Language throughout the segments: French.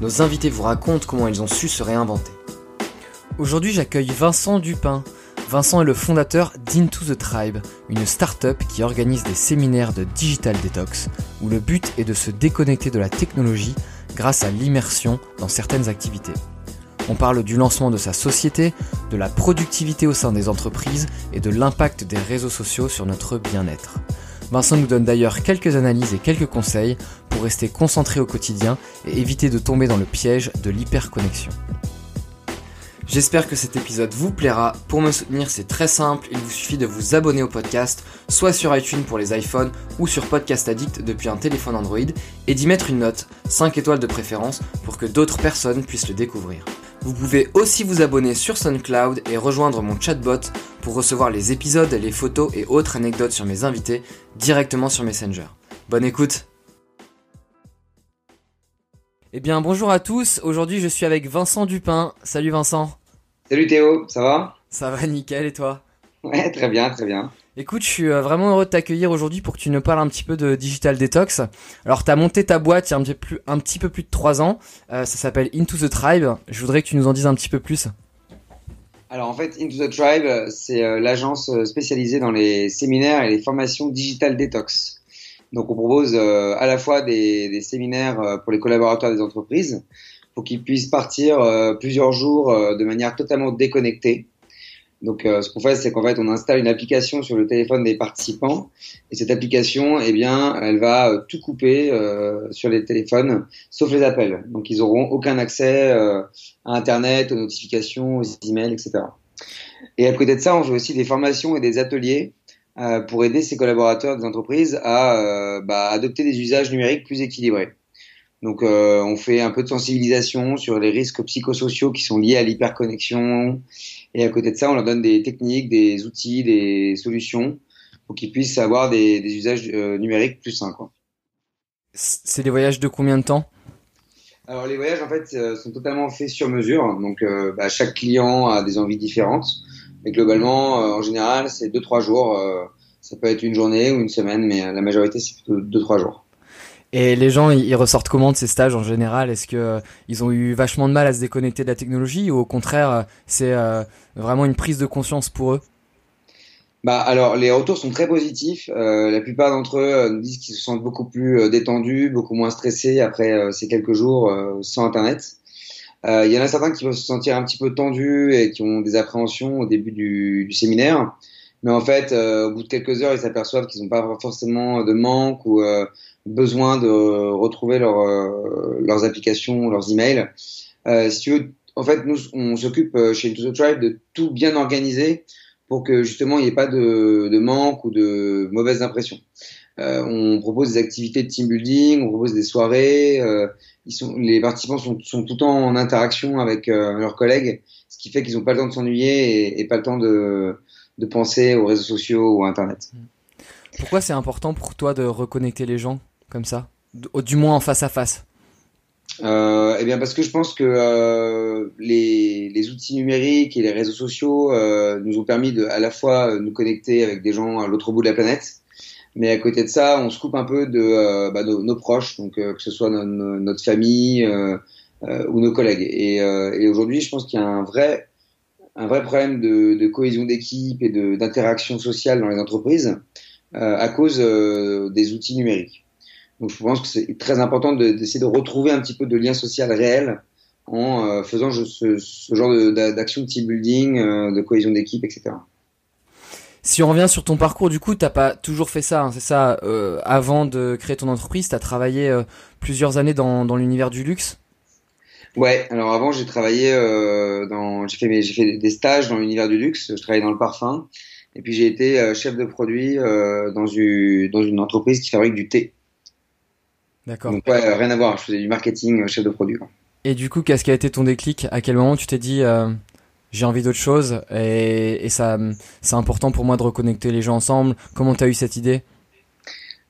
nos invités vous racontent comment ils ont su se réinventer. Aujourd'hui, j'accueille Vincent Dupin. Vincent est le fondateur d'Into the Tribe, une start-up qui organise des séminaires de digital detox, où le but est de se déconnecter de la technologie grâce à l'immersion dans certaines activités. On parle du lancement de sa société, de la productivité au sein des entreprises et de l'impact des réseaux sociaux sur notre bien-être. Vincent nous donne d'ailleurs quelques analyses et quelques conseils pour rester concentré au quotidien et éviter de tomber dans le piège de l'hyperconnexion. J'espère que cet épisode vous plaira. Pour me soutenir, c'est très simple, il vous suffit de vous abonner au podcast, soit sur iTunes pour les iPhones ou sur Podcast Addict depuis un téléphone Android, et d'y mettre une note, 5 étoiles de préférence, pour que d'autres personnes puissent le découvrir. Vous pouvez aussi vous abonner sur SoundCloud et rejoindre mon chatbot pour recevoir les épisodes, les photos et autres anecdotes sur mes invités directement sur Messenger. Bonne écoute Eh bien bonjour à tous, aujourd'hui je suis avec Vincent Dupin. Salut Vincent Salut Théo, ça va? Ça va nickel et toi? Ouais, très bien, très bien. Écoute, je suis euh, vraiment heureux de t'accueillir aujourd'hui pour que tu nous parles un petit peu de Digital Detox. Alors, tu as monté ta boîte il y a un petit peu plus, de 3 ans. Euh, ça s'appelle Into the Tribe. Je voudrais que tu nous en dises un petit peu plus. Alors, en fait, Into the Tribe, c'est euh, l'agence spécialisée dans les séminaires et les formations Digital Detox. Donc, on propose à la fois des, séminaires pour les collaborateurs des entreprises pour qu'ils puissent partir plusieurs jours de manière totalement déconnectée donc, euh, ce qu'on fait, c'est qu'en fait, on installe une application sur le téléphone des participants, et cette application, eh bien, elle va euh, tout couper euh, sur les téléphones, sauf les appels. Donc, ils auront aucun accès à Internet, aux notifications, aux emails, etc. Et à côté de ça, on fait aussi des formations et des ateliers pour aider ces collaborateurs des entreprises à bah, adopter des usages numériques plus équilibrés. Donc, on fait un peu de sensibilisation sur les risques psychosociaux qui sont liés à l'hyperconnexion et à côté de ça, on leur donne des techniques, des outils, des solutions pour qu'ils puissent avoir des, usages euh, numériques plus sains. C'est des voyages de combien de temps? Alors les voyages en fait euh, sont totalement faits sur mesure. Donc euh, bah, chaque client a des envies différentes. Mais globalement, en général, c'est 2-3 jours. ça peut être une journée ou une semaine, mais la majorité c'est plutôt 2-3 jours. Et les gens, ils ressortent comment de ces stages en général? Est-ce que euh, ils ont eu vachement de mal à se déconnecter de la technologie ou au contraire, euh, c'est euh, vraiment une prise de conscience pour eux? Bah alors les retours sont très positifs. la plupart d'entre eux nous disent qu'ils se sentent beaucoup plus détendus, beaucoup moins stressés après ces quelques jours sans Internet. Il y en a certains qui vont se sentir un petit peu tendus et qui ont des appréhensions au début du, du séminaire. Mais en fait, au bout de quelques heures, ils s'aperçoivent qu'ils n'ont pas forcément de manque ou besoin de retrouver leur, euh, leurs applications, leurs emails. Euh, si tu veux, en fait, nous, on s'occupe euh, chez Into the Tribe de tout bien organiser pour que justement il n'y ait pas de, de, manque ou de mauvaises impressions. Euh, on propose des activités de team building, on propose des soirées. Euh, ils sont, les participants sont, sont, tout le temps en interaction avec leurs collègues, ce qui fait qu'ils n'ont pas le temps de s'ennuyer et, et, pas le temps de, de penser aux réseaux sociaux ou à Internet. Pourquoi c'est important pour toi de reconnecter les gens? Comme ça Du moins en face à face euh, eh bien parce que je pense que euh, les, les, outils numériques et les réseaux sociaux euh, nous ont permis de à la fois nous connecter avec des gens à l'autre bout de la planète, mais à côté de ça, on se coupe un peu de, bah, nos, proches, donc que ce soit notre famille ou nos collègues. Et, aujourd'hui, je pense qu'il y a un vrai un vrai problème de cohésion d'équipe et d'interaction sociale dans les entreprises à cause des outils numériques. Donc je pense que c'est très important d'essayer de, retrouver un petit peu de lien social réel en euh, faisant ce, ce genre d'action de, team building, euh, de cohésion d'équipe, etc. Si on revient sur ton parcours, du coup, t'as pas toujours fait ça, hein, c'est ça. Euh, avant de créer ton entreprise, t'as travaillé plusieurs années dans, dans l'univers du luxe? Ouais, alors avant j'ai travaillé dans, j'ai fait, j'ai fait des stages dans l'univers du luxe. Je travaillais dans le parfum, et puis j'ai été chef de produit dans une dans une entreprise qui fabrique du thé. D'accord. Donc ouais, rien à voir. Je faisais du marketing, euh, chef de produit. Et du coup, qu'est-ce qui a été ton déclic? À quel moment tu t'es dit euh, j'ai envie d'autre chose et, et ça c'est important pour moi de reconnecter les gens ensemble? Comment t'as eu cette idée?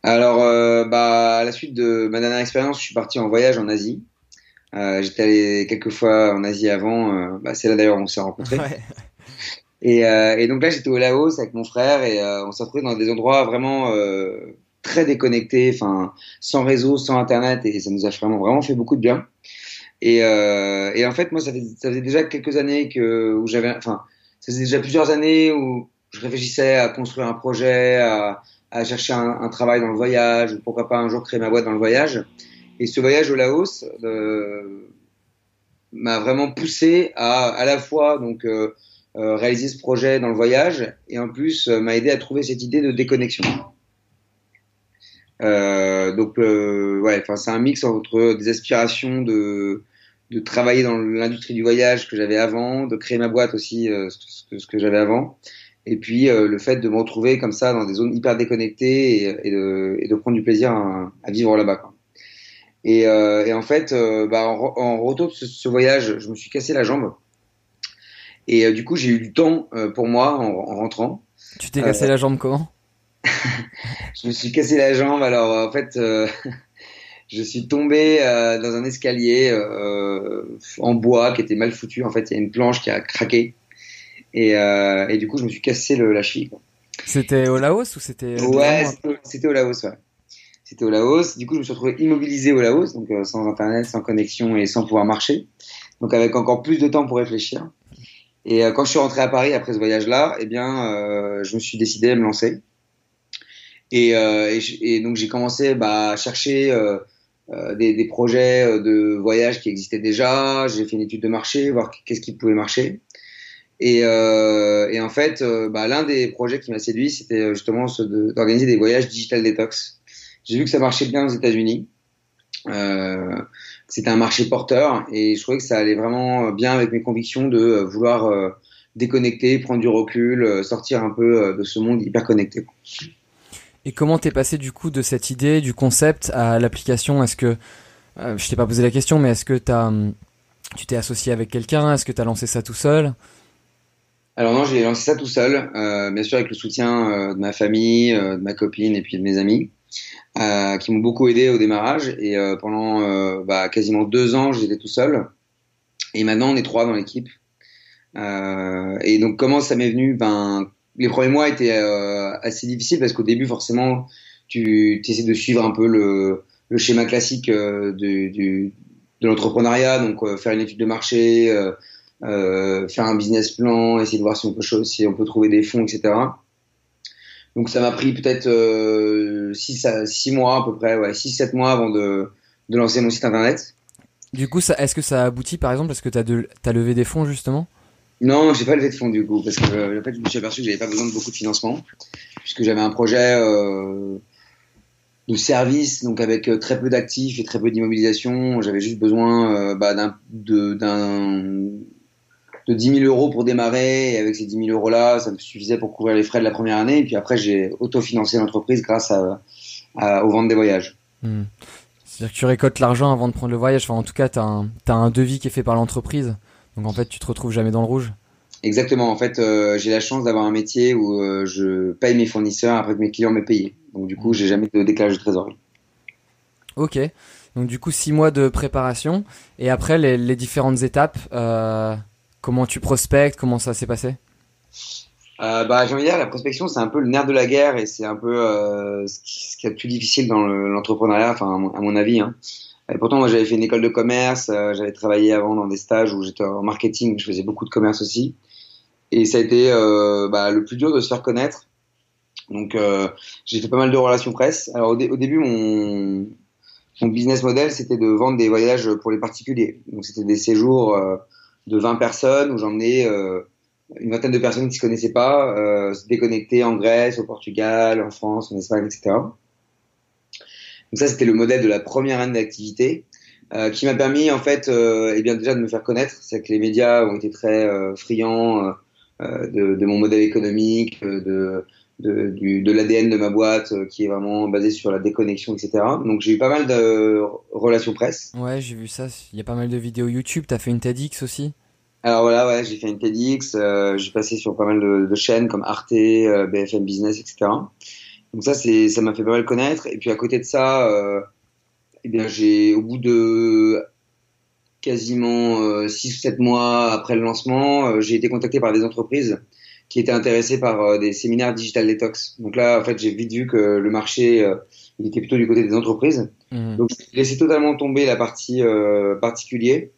Alors, euh, bah, à la suite de ma dernière expérience, je suis parti en voyage en Asie. Euh, J'étais allé quelques fois en Asie avant. bah, c'est là d'ailleurs où on s'est rencontrés. Ouais. Et, euh, et donc là, j'étais au Laos avec mon frère et euh, on s'est retrouvés dans des endroits vraiment euh, très déconnectés, enfin sans réseau, sans internet, et ça nous a vraiment vraiment fait beaucoup de bien. Et, euh, et en fait, moi, ça, faisait déjà quelques années que où j'avais, enfin, ça faisait déjà plusieurs années où je réfléchissais à construire un projet, à, à chercher un, un travail dans le voyage, ou pourquoi pas un jour créer ma boîte dans le voyage. Et ce voyage au Laos euh, m'a vraiment poussé à à la fois donc euh, euh, réaliser ce projet dans le voyage et en plus euh, m'a aidé à trouver cette idée de déconnexion. Euh, donc euh, ouais, enfin c'est un mix entre des aspirations de de travailler dans l'industrie du voyage que j'avais avant, de créer ma boîte aussi euh, ce, que, ce que j'avais avant, et puis euh, le fait de me retrouver comme ça dans des zones hyper déconnectées et, et, de, et de prendre du plaisir à, à vivre là-bas. quoi. Et, euh, et en fait, euh, bah, en, en retour de ce, ce voyage, je me suis cassé la jambe. Et euh, du coup, j'ai eu du temps euh, pour moi en, en rentrant. Tu t'es cassé la jambe comment? Je me suis cassé la jambe. Alors en fait, euh, je suis tombé euh, dans un escalier euh, en bois qui était mal foutu. En fait, il y a une planche qui a craqué. Et, et du coup, je me suis cassé le, la cheville. C'était au Laos ou c'était Ouais, c'était- c'était au Laos. Ouais. C'était au Laos. Du coup, je me suis retrouvé immobilisé au Laos, donc sans internet, sans connexion et sans pouvoir marcher. Donc avec encore plus de temps pour réfléchir. Et quand je suis rentré à Paris après ce voyage-là, eh bien, je me suis décidé à me lancer. Et, euh, et, et donc j'ai commencé bah, à chercher euh, euh, des, des projets de voyage qui existaient déjà. J'ai fait une étude de marché, voir qu'est-ce qui pouvait marcher. Et, euh, et en fait, bah, l'un des projets qui m'a séduit, c'était justement ce de- d'organiser des voyages digital detox. J'ai vu que ça marchait bien aux États-Unis. Euh, c'était un marché porteur et je trouvais que ça allait vraiment bien avec mes convictions de vouloir déconnecter, prendre du recul, sortir un peu de ce monde hyper connecté. Et comment t'es passé du coup de cette idée, du concept à l'application? Est-ce que euh, je t'ai pas posé la question, mais est-ce que t'as hum, tu t'es associé avec quelqu'un? Est-ce que t'as lancé ça tout seul? Alors non, j'ai lancé ça tout seul, euh, bien sûr avec le soutien euh, de ma famille, euh, de ma copine et puis de mes amis, qui m'ont beaucoup aidé au démarrage. Et pendant bah, quasiment deux ans, j'étais tout seul. Et maintenant, on est trois dans l'équipe. Et donc, comment ça m'est venu? Ben, les premiers mois étaient euh, assez difficiles parce qu'au début, forcément, tu essaies de suivre un peu le, schéma classique euh, de l'entrepreneuriat, donc euh, faire une étude de marché. euh, euh, faire un business plan, essayer de voir si on peut, si on peut trouver des fonds, etc. Donc ça m'a pris peut-être 6 à six mois à peu près, ouais, 6-7 mois avant de, lancer mon site internet. Du coup, est-ce que ça aboutit par exemple parce que de, t'as levé des fonds justement? Non, j'ai pas levé de fonds du coup, parce que euh, en fait, je me suis aperçu que j'avais pas besoin de beaucoup de financement, puisque j'avais un projet euh, de service, donc avec euh, très peu d'actifs et très peu d'immobilisation. J'avais juste besoin bah, de, d'un de 10 000 euros pour démarrer, et avec ces 10 000 euros là, ça me suffisait pour couvrir les frais de la première année, et puis après j'ai autofinancé l'entreprise grâce aux ventes des voyages. Hmm. C'est-à-dire que tu récoltes l'argent avant de prendre le voyage. Enfin, en tout cas, t'as un, t'as un devis qui est fait par l'entreprise. Donc en fait, tu te retrouves jamais dans le rouge. Exactement. En fait, euh, j'ai la chance d'avoir un métier où euh, je paye mes fournisseurs après que mes clients m'aient payé. Donc du coup, j'ai jamais de décalage de trésorerie. Ok. Donc du coup, six mois de préparation. Et après, les, les différentes étapes, euh, comment tu prospectes, comment ça s'est passé? Bah, j'ai envie de dire, la prospection, c'est un peu le nerf de la guerre et c'est un peu ce qui ce qui est le plus difficile dans le- l'entrepreneuriat, enfin à mon, à mon avis. Hein. Et pourtant, moi, j'avais fait une école de commerce, euh, j'avais travaillé avant dans des stages où j'étais en marketing, je faisais beaucoup de commerce aussi. Et ça a été euh, bah, le plus dur de se faire connaître. Donc, euh, j'ai fait pas mal de relations presse. Alors, au, dé- au début, mon, mon business model, c'était de vendre des voyages pour les particuliers. Donc, c'était des séjours euh, de 20 personnes où j'emmenais euh, une vingtaine de personnes qui se connaissaient pas, euh, se déconnecter en Grèce, au Portugal, en France, en Espagne, etc. Donc ça, c'était le modèle de la première année d'activité, euh, qui m'a permis en fait, euh, eh bien déjà de me faire connaître. C'est que les médias ont été très euh, friands de, de mon modèle économique, de de, du, de l'ADN de ma boîte qui est vraiment basé sur la déconnexion, etc. Donc j'ai eu pas mal de relations presse. Ouais, j'ai vu ça. Il y a pas mal de vidéos YouTube. T'as fait une TEDx aussi? Alors voilà, ouais, j'ai fait une TEDx. J'ai passé sur pas mal de, de chaînes comme Arte, BFM Business, etc. Donc ça, c'est, ça m'a fait pas mal connaître. Et puis à côté de ça, euh, eh bien j'ai au bout de quasiment 6 ou 7 mois après le lancement, j'ai été contacté par des entreprises qui étaient intéressés par euh, des séminaires digital detox. Donc là, en fait, j'ai vite vu que le marché euh, il était plutôt du côté des entreprises. Mhm. Donc j'ai laissé totalement tomber la partie euh, particulier,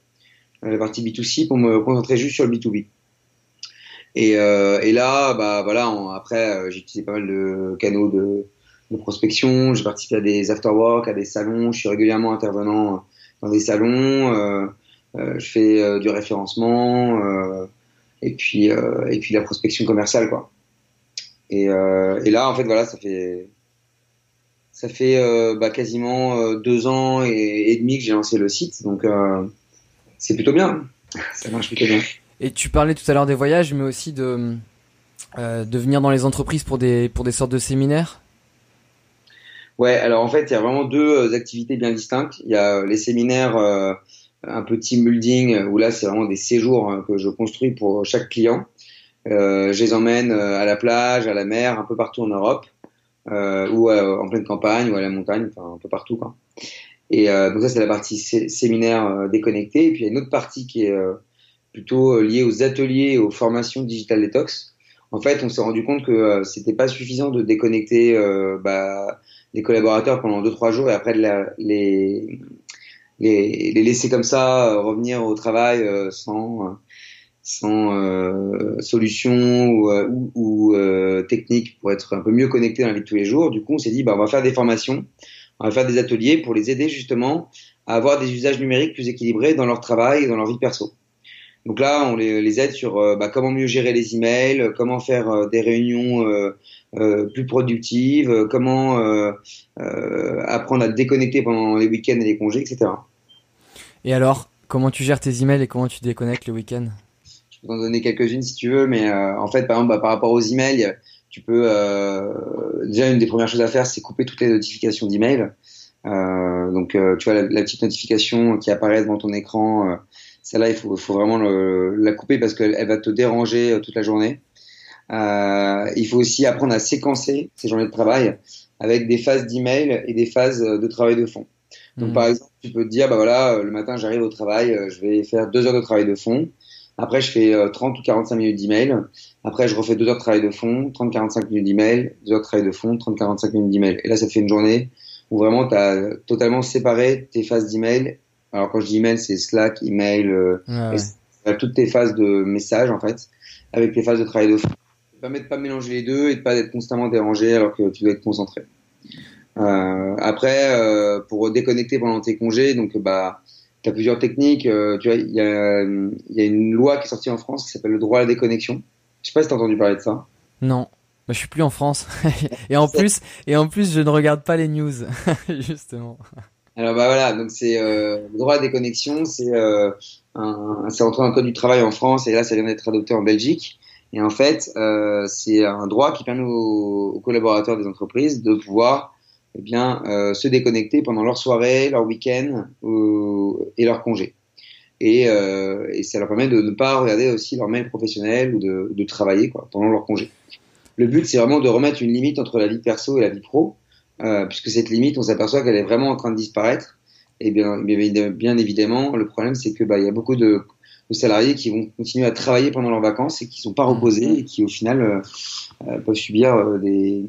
euh, la partie B2C pour me concentrer juste sur le B2B. Et, euh, et là, bah voilà, après euh, j'ai utilisé pas mal de canaux de, prospection. J'ai participé à des afterwork, à des salons. Je suis régulièrement intervenant dans des salons. Euh, euh, je fais euh, du référencement. Euh, et puis euh, et puis la prospection commerciale quoi. Et, euh, là en fait voilà ça fait ça fait euh, bah, quasiment euh, deux ans et, demi que j'ai lancé le site donc euh, c'est plutôt bien ça marche plutôt bien. Et tu parlais tout à l'heure des voyages, mais aussi de euh, de venir dans les entreprises pour des pour des sortes de séminaires? Ouais alors en fait il y a vraiment deux euh, activités bien distinctes il y a euh, les séminaires un peu team building où là c'est vraiment des séjours euh, que je construis pour chaque client. Je les emmène à la plage, à la mer, un peu partout en Europe, ou en pleine campagne, ou à la montagne, enfin un peu partout. Et donc ça c'est la partie sé- séminaire déconnecté. Et puis il y a une autre partie qui est plutôt euh, liée aux ateliers et aux formations digital detox. En fait, on s'est rendu compte que euh, c'était pas suffisant de déconnecter euh, bah, les collaborateurs pendant deux trois jours et après de la, les les, les laisser comme ça euh, revenir au travail euh, sans sans euh, solution ou, ou, ou, technique pour être un peu mieux connecté dans la vie de tous les jours. Du coup, on s'est dit bah on va faire des formations, on va faire des ateliers pour les aider justement à avoir des usages numériques plus équilibrés dans leur travail et dans leur vie perso. Donc là, on les, les aide sur euh, bah, comment mieux gérer les emails, comment faire euh, des réunions euh, euh, plus productives, euh, comment euh, euh, apprendre à déconnecter pendant les week-ends et les congés, etc. Et alors, comment tu gères tes emails et comment tu déconnectes le week-end? Je peux t'en donner quelques-unes si tu veux, mais euh, en fait, par exemple, bah, par rapport aux emails, tu peux euh, déjà une des premières choses à faire, c'est couper toutes les notifications d'emails. Euh, donc, euh, tu vois la, la petite notification qui apparaît devant ton écran, euh, celle-là, il faut, faut vraiment le- la couper parce qu'elle elle va te déranger euh, toute la journée. Euh, il faut aussi apprendre à séquencer ces journées de travail avec des phases d'email et des phases euh, de travail de fond. Donc, Mhm. par exemple, tu peux te dire, bah voilà, le matin, j'arrive au travail, je vais faire deux heures de travail de fond. Après, je fais euh, 30 ou 45 minutes d'email. Après, je refais deux heures de travail de fond, 30-45 minutes d'email, deux heures de travail de fond, 30-45 minutes d'email. Et là, ça fait une journée où vraiment, tu as totalement séparé tes phases d'email. Alors, quand je dis email, c'est Slack, email, euh, Ouais, et ouais. c'est toutes tes phases de message, en fait, avec les phases de travail de fond. Ça permet de pas mélanger les deux et de pas être constamment dérangé alors que tu dois être concentré. Euh, après, euh, pour déconnecter pendant tes congés, donc bah, tu as plusieurs techniques. Euh, tu vois, il y a, y a une loi qui est sortie en France qui s'appelle le droit à la déconnexion. Je sais pas si t'as entendu parler de ça. Non. Bah, je suis plus en France. et en plus, et en plus, je ne regarde pas les news, justement. Alors bah voilà, donc c'est euh, le droit à la déconnexion, c'est euh, c'est entré dans le code du travail en France et là ça vient d'être adopté en Belgique. Et en fait, euh, c'est un droit qui permet aux, aux collaborateurs des entreprises de pouvoir eh bien euh, se déconnecter pendant leur soirée, leur week-end et leur congé. Et, euh, et ça leur permet de ne pas regarder aussi leur mail professionnel ou de, de travailler quoi, pendant leur congé. Le but, c'est vraiment de remettre une limite entre la vie perso et la vie pro, euh, puisque cette limite, on s'aperçoit qu'elle est vraiment en train de disparaître. Et bien, bien, bien évidemment, le problème, c'est que bah, il y a beaucoup de, de salariés qui vont continuer à travailler pendant leurs vacances et qui sont pas reposés et qui, au final, euh, euh, peuvent subir des,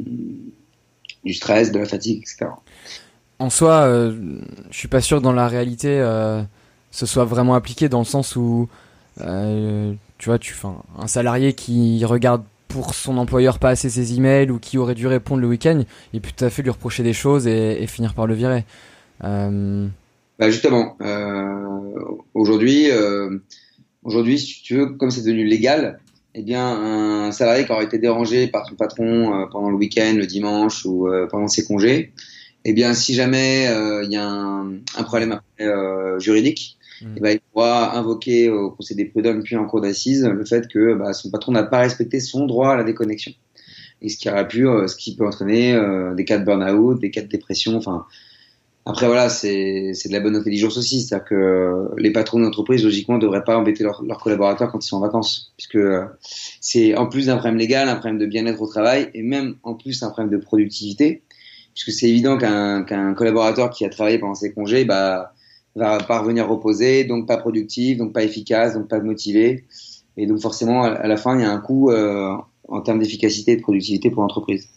du stress, de la fatigue, etc. En soi, euh, je suis pas sûr que dans la réalité, ce soit vraiment appliqué dans le sens où, tu vois, tu, un salarié qui regarde pour son employeur pas assez ses emails ou qui aurait dû répondre le week-end, il peut tout à fait lui reprocher des choses et, finir par le virer. Euh, Bah justement, euh, aujourd'hui, euh, aujourd'hui, si tu veux, comme c'est devenu légal, eh bien, un salarié qui aurait été dérangé par son patron pendant le week-end, le dimanche ou pendant ses congés, eh bien, si jamais il y a un, problème juridique, Mm. eh ben, il pourra invoquer au Conseil des prud'hommes puis en cour d'assises le fait que bah, son patron n'a pas respecté son droit à la déconnexion. et ce qui aurait pu, euh, ce qui peut entraîner euh, des cas de burn-out, des cas de dépression. Enfin, après voilà, c'est de la bonne intelligence aussi, c'est-à-dire que les patrons d'entreprise logiquement ne devraient pas embêter leurs collaborateurs quand ils sont en vacances, puisque euh, c'est en plus d'un problème légal, un problème de bien-être au travail et même en plus un problème de productivité, puisque c'est évident qu'un qu'un collaborateur qui a travaillé pendant ses congés, bah va pas revenir reposer, donc pas productif, donc pas efficace, donc pas motivé. Et donc forcément, à la fin, il y a un coût euh, en termes d'efficacité et de productivité pour l'entreprise.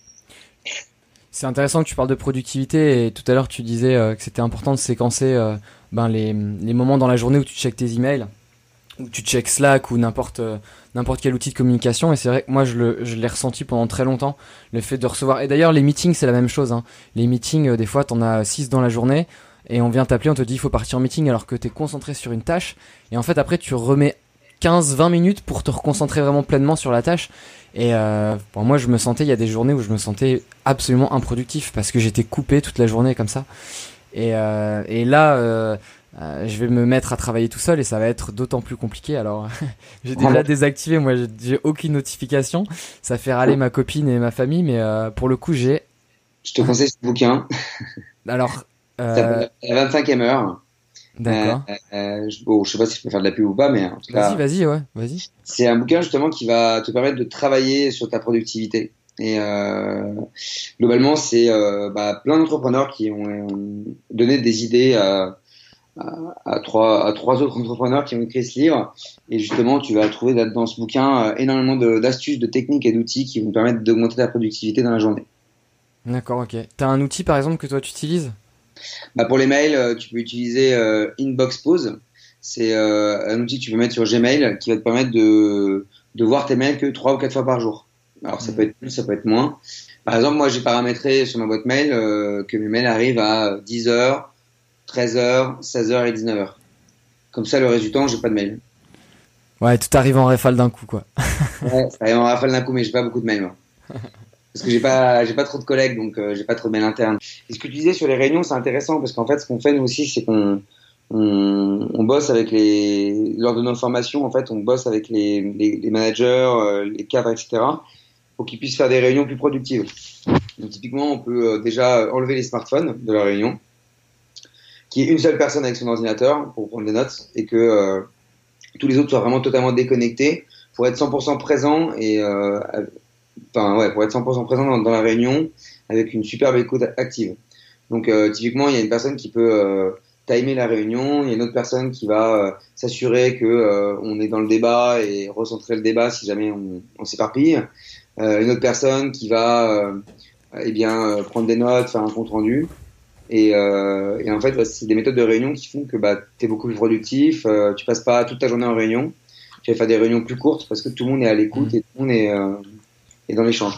C'est intéressant que tu parles de productivité et tout à l'heure tu disais euh, que c'était important de séquencer euh, ben les, les, moments dans la journée où tu checkes tes emails, où tu checkes Slack ou n'importe n'importe quel outil de communication et c'est vrai que moi je l'ai ressenti pendant très longtemps le fait de recevoir et d'ailleurs les meetings c'est la même chose hein. les meetings des fois t'en as 6 dans la journée et on vient t'appeler on te dit il faut partir en meeting alors que t'es concentré sur une tâche et en fait après tu remets 15-20 minutes pour te reconcentrer vraiment pleinement sur la tâche. Et euh, bon, moi, je me sentais, il y a des journées où je me sentais absolument improductif parce que j'étais coupé toute la journée comme ça. Et, euh, et là, euh, euh je vais me mettre à travailler tout seul et ça va être d'autant plus compliqué. Alors, j'ai déjà désactivé, moi, j'ai aucune notification. Ça fait râler ma copine et ma famille, mais euh, pour le coup, j'ai. Je te conseille ce bouquin. Alors. Euh... La 25e heure. D'accord. Euh, euh, je, bon, je sais pas si je peux faire de la pub ou pas, mais en tout cas. Vas-y, vas-y, ouais, vas-y. C'est un bouquin justement qui va te permettre de travailler sur ta productivité. Et euh, globalement, c'est euh, bah, plein d'entrepreneurs qui ont, donné des idées à, à, à, trois, à trois autres entrepreneurs qui ont écrit ce livre. Et justement, tu vas trouver dans ce bouquin euh, énormément d'astuces, de, de, techniques et d'outils qui vont te permettre d'augmenter ta productivité dans la journée. D'accord, ok. T'as un outil par exemple que toi tu utilises? Bah pour les mails, euh, tu peux utiliser euh, Inbox Pause. C'est euh, un outil que tu peux mettre sur Gmail qui va te permettre de, de voir tes mails que trois ou quatre fois par jour. Alors ça peut être plus, ça peut être moins. Par exemple, moi j'ai paramétré sur ma boîte mail que mes mails arrivent à 10h, 13h, 16h et 19h. Comme ça, le résultat, j'ai pas de mail. Ouais, tout arrive en rafale d'un coup, quoi. ouais, ça arrive en rafale d'un coup, mais j'ai pas beaucoup de mails, moi. parce que j'ai pas j'ai pas trop de collègues donc euh, j'ai pas trop de mails internes. Et ce que tu disais sur les réunions c'est intéressant parce qu'en fait ce qu'on fait nous aussi c'est qu'on on, on, bosse avec les lors de nos formations en fait on bosse avec les, les, les managers euh, les cadres etc pour qu'ils puissent faire des réunions plus productives. Donc typiquement on peut euh, déjà enlever les smartphones de la réunion qui est une seule personne avec son ordinateur pour prendre des notes et que tous les autres soient vraiment totalement déconnectés pour être 100% présent et euh, enfin ouais, pour être 100% présent dans, dans, la réunion avec une superbe écoute active. Donc euh, typiquement, il y a une personne qui peut euh, timer la réunion, il y a une autre personne qui va euh, s'assurer que euh, on est dans le débat et recentrer le débat si jamais on, on s'éparpille. Euh, une autre personne qui va eh bien prendre des notes, faire un compte rendu. Et, et en fait, c'est des méthodes de réunion qui font que bah, tu es beaucoup plus productif, tu passes pas toute ta journée en réunion, tu vas faire des réunions plus courtes parce que tout le monde est à l'écoute mmh. et tout le monde est et dans l'échange.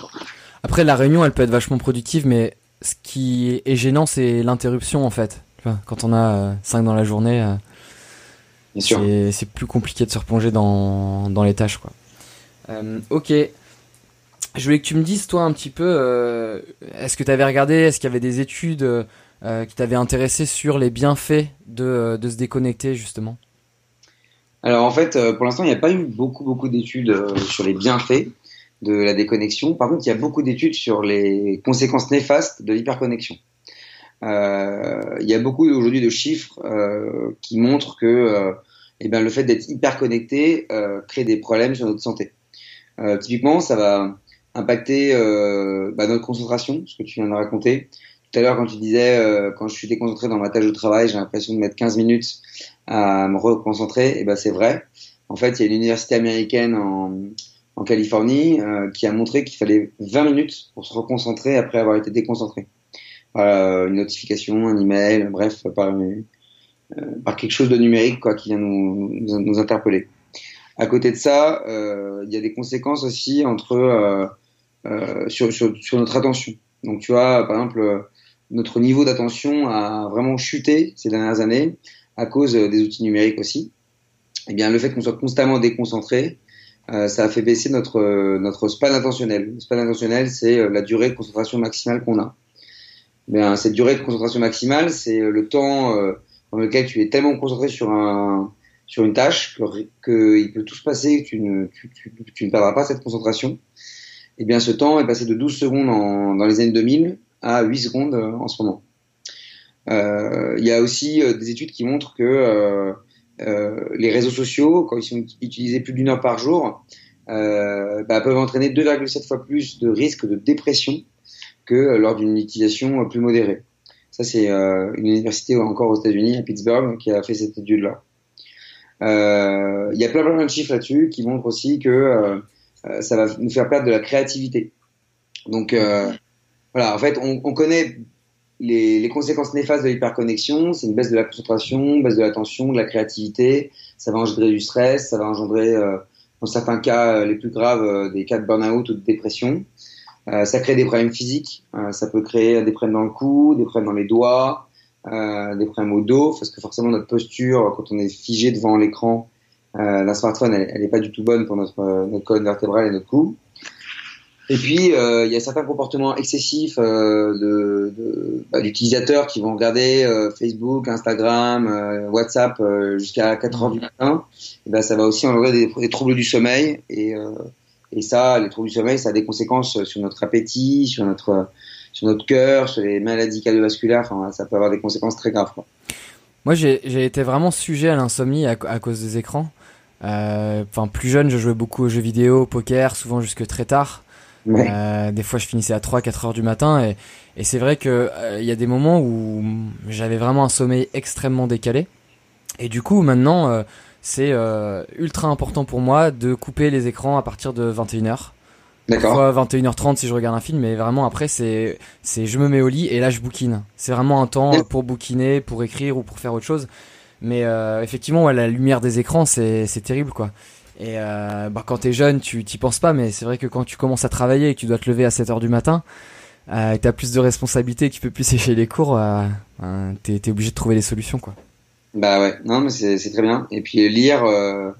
Après, la réunion, elle peut être vachement productive, mais ce qui est gênant, c'est l'interruption en fait. Quand on a 5 euh, dans la journée, euh, c'est plus compliqué de se replonger dans, dans les tâches. Quoi. Euh, ok. Je voulais que tu me dises, toi, un petit peu, euh, est-ce que tu avais regardé, est-ce qu'il y avait des études euh, qui t'avaient intéressé sur les bienfaits de, de se déconnecter, justement? Alors, en fait, pour l'instant, il n'y a pas eu beaucoup, beaucoup d'études sur les bienfaits de la déconnexion. Par contre, il y a beaucoup d'études sur les conséquences néfastes de l'hyperconnexion. Euh, il y a beaucoup aujourd'hui de chiffres euh, qui montrent que euh, eh bien, le fait d'être hyper connecté crée des problèmes sur notre santé. Typiquement, ça va impacter bah, notre concentration, ce que tu viens de raconter. Tout à l'heure, quand tu disais, quand je suis déconcentré dans ma tâche de travail, j'ai l'impression de mettre 15 minutes à me reconcentrer, et eh ben c'est vrai. En fait, il y a une université américaine en, en Californie euh, qui a montré qu'il fallait 20 minutes pour se reconcentrer après avoir été déconcentré. Euh, une notification, un email, bref, par, euh, par quelque chose de numérique quoi, qui vient nous, nous, interpeller. À côté de ça, euh, il y a des conséquences aussi entre sur, sur, sur, notre attention. Donc tu vois, par exemple, notre niveau d'attention a vraiment chuté ces dernières années à cause des outils numériques aussi. Eh bien, le fait qu'on soit constamment déconcentré, euh, ça a fait baisser notre notre span attentionnel. Le span attentionnel, c'est euh, la durée de concentration maximale qu'on a. Ben, cette durée de concentration maximale, c'est euh, le temps dans lequel tu es tellement concentré sur un sur une tâche que, que il peut tout se passer, que tu ne tu, tu, ne perdras pas cette concentration. eh bien ce temps est passé de 12 secondes en, dans les années 2000 à 8 secondes en ce moment. Il y a aussi des études qui montrent que les réseaux sociaux, quand ils sont utilisés plus d'une heure par jour, bah, peuvent entraîner 2,7 fois plus de risque de dépression que lors d'une utilisation plus modérée. Ça, c'est euh, une université encore aux États-Unis, à Pittsburgh, qui a fait cette étude-là. Euh, il y a plein, plein de chiffres là-dessus qui montrent aussi que euh, ça va nous faire perdre de la créativité. Donc, voilà, en fait, on connaît les, conséquences néfastes de l'hyperconnexion, c'est une baisse de la concentration, baisse de l'attention, de la créativité, ça va engendrer du stress, ça va engendrer, dans certains cas les plus graves, des cas de burn-out ou de dépression. Euh, ça crée des problèmes physiques, euh, ça peut créer des problèmes dans le cou, des problèmes dans les doigts, euh, des problèmes au dos, parce que forcément notre posture, quand on est figé devant l'écran d'un smartphone, elle n'est pas du tout bonne pour notre, notre colonne vertébrale et notre cou. Et puis, il y a certains comportements excessifs euh, bah, d'utilisateurs qui vont regarder Facebook, Instagram, WhatsApp jusqu'à 4 heures du matin. Et ben, ça va aussi enlever des, troubles du sommeil et, et ça, les troubles du sommeil, ça a des conséquences sur notre appétit, sur notre, sur notre cœur, sur les maladies cardiovasculaires. Enfin, ça peut avoir des conséquences très graves. Moi, j'ai été vraiment sujet à l'insomnie à, cause des écrans. Euh, enfin, plus jeune, je jouais beaucoup aux jeux vidéo, au poker, souvent jusque très tard. Euh, des fois, je finissais à 3-4 heures du matin. Et, et c'est vrai qu'il euh, il y a des moments où j'avais vraiment un sommeil extrêmement décalé. Et du coup, maintenant, c'est euh, ultra important pour moi de couper les écrans à partir de 21h. D'accord. 21h30 si je regarde un film, mais vraiment après c'est c'est je me mets au lit et là je bouquine. C'est vraiment un temps pour bouquiner, pour écrire ou pour faire autre chose. Mais euh, effectivement, ouais, la lumière des écrans c'est c'est terrible quoi. Et euh, bah, quand t'es jeune, tu t'y penses pas, mais c'est vrai que quand tu commences à travailler et que tu dois te lever à 7h du matin, euh, et t'as plus de responsabilités tu peux plus sécher les cours, euh, t'es es obligé de trouver des solutions quoi. Bah ouais, non, mais c'est très bien. Et puis lire, euh,